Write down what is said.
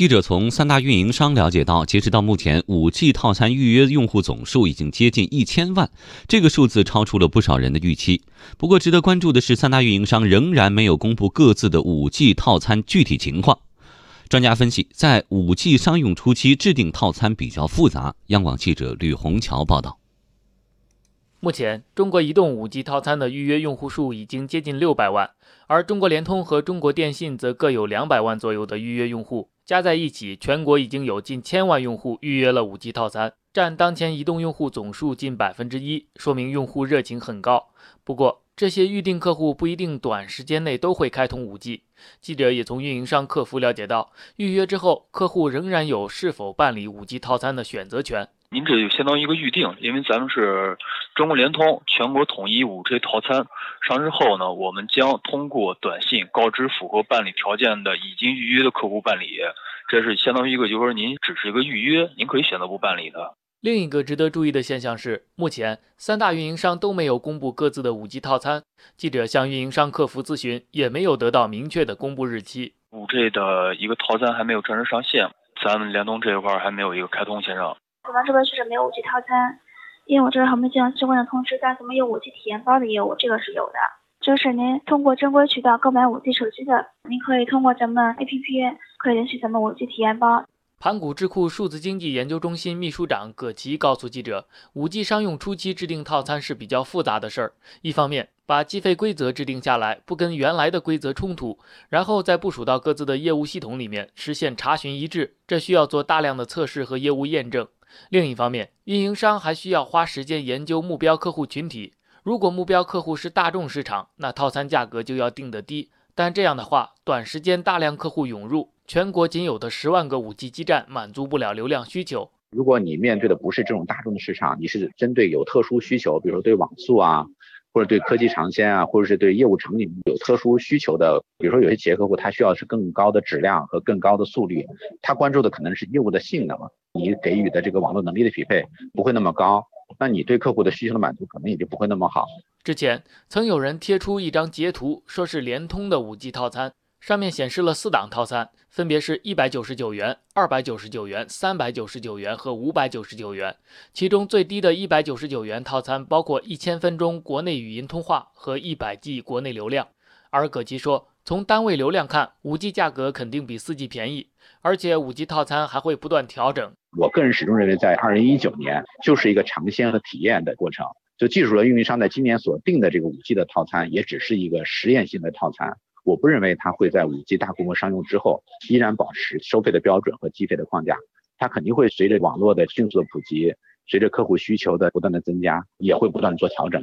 记者从三大运营商了解到，截止到目前，5G 套餐预约用户总数已经接近一千万，这个数字超出了不少人的预期。不过，值得关注的是，三大运营商仍然没有公布各自的 5G 套餐具体情况。专家分析，在 5G 商用初期制定套餐比较复杂。央广记者吕红桥报道。目前，中国移动 5G 套餐的预约用户数已经接近六百万，而中国联通和中国电信则各有两百万左右的预约用户，加在一起，全国已经有近千万用户预约了 5G 套餐，占当前移动用户总数近百分之一，说明用户热情很高。不过，这些预定客户不一定短时间内都会开通 5G。记者也从运营商客服了解到，预约之后，客户仍然有是否办理 5G 套餐的选择权。您这就相当于一个预定，因为咱们是中国联通全国统一五 G 套餐上市后呢，我们将通过短信告知符合办理条件的已经预约的客户办理，这是相当于一个就是说您只是一个预约，您可以选择不办理的。另一个值得注意的现象是，目前三大运营商都没有公布各自的五 G 套餐，记者向运营商客服咨询，也没有得到明确的公布日期。五 G 的一个套餐还没有正式上线，咱们联通这一块还没有一个开通线上。我们这边确实没有五 G 套餐，因为我这边还没接到相关的通知，但是我们有五 G 体验包的业务，这个是有的。就是您通过正规渠道购买五 G 手机的，您可以通过咱们 APP 可以领取咱们五 G 体验包。盘古智库数字经济研究中心秘书长葛奇告诉记者，五 G 商用初期制定套餐是比较复杂的事儿。一方面，把计费规则制定下来，不跟原来的规则冲突，然后再部署到各自的业务系统里面，实现查询一致，这需要做大量的测试和业务验证。另一方面，运营商还需要花时间研究目标客户群体。如果目标客户是大众市场，那套餐价格就要定得低。但这样的话，短时间大量客户涌入，全国仅有的十万个五 G 基站满足不了流量需求。如果你面对的不是这种大众的市场，你是针对有特殊需求，比如说对网速啊，或者对科技尝鲜啊，或者是对业务场景有特殊需求的，比如说有些企业客户他需要是更高的质量和更高的速率，他关注的可能是业务的性能。你给予的这个网络能力的匹配不会那么高，那你对客户的需求的满足可能也就不会那么好。之前曾有人贴出一张截图，说是联通的 5G 套餐，上面显示了四档套餐，分别是一百九十九元、二百九十九元、三百九十九元和五百九十九元。其中最低的一百九十九元套餐包括一千分钟国内语音通话和一百 G 国内流量。而葛吉说。从单位流量看，五 G 价格肯定比四 G 便宜，而且五 G 套餐还会不断调整。我个人始终认为，在二零一九年就是一个尝鲜和体验的过程。就技术的运营商在今年所定的这个五 G 的套餐，也只是一个实验性的套餐。我不认为它会在五 G 大规模商用之后，依然保持收费的标准和计费的框架。它肯定会随着网络的迅速的普及，随着客户需求的不断的增加，也会不断做调整。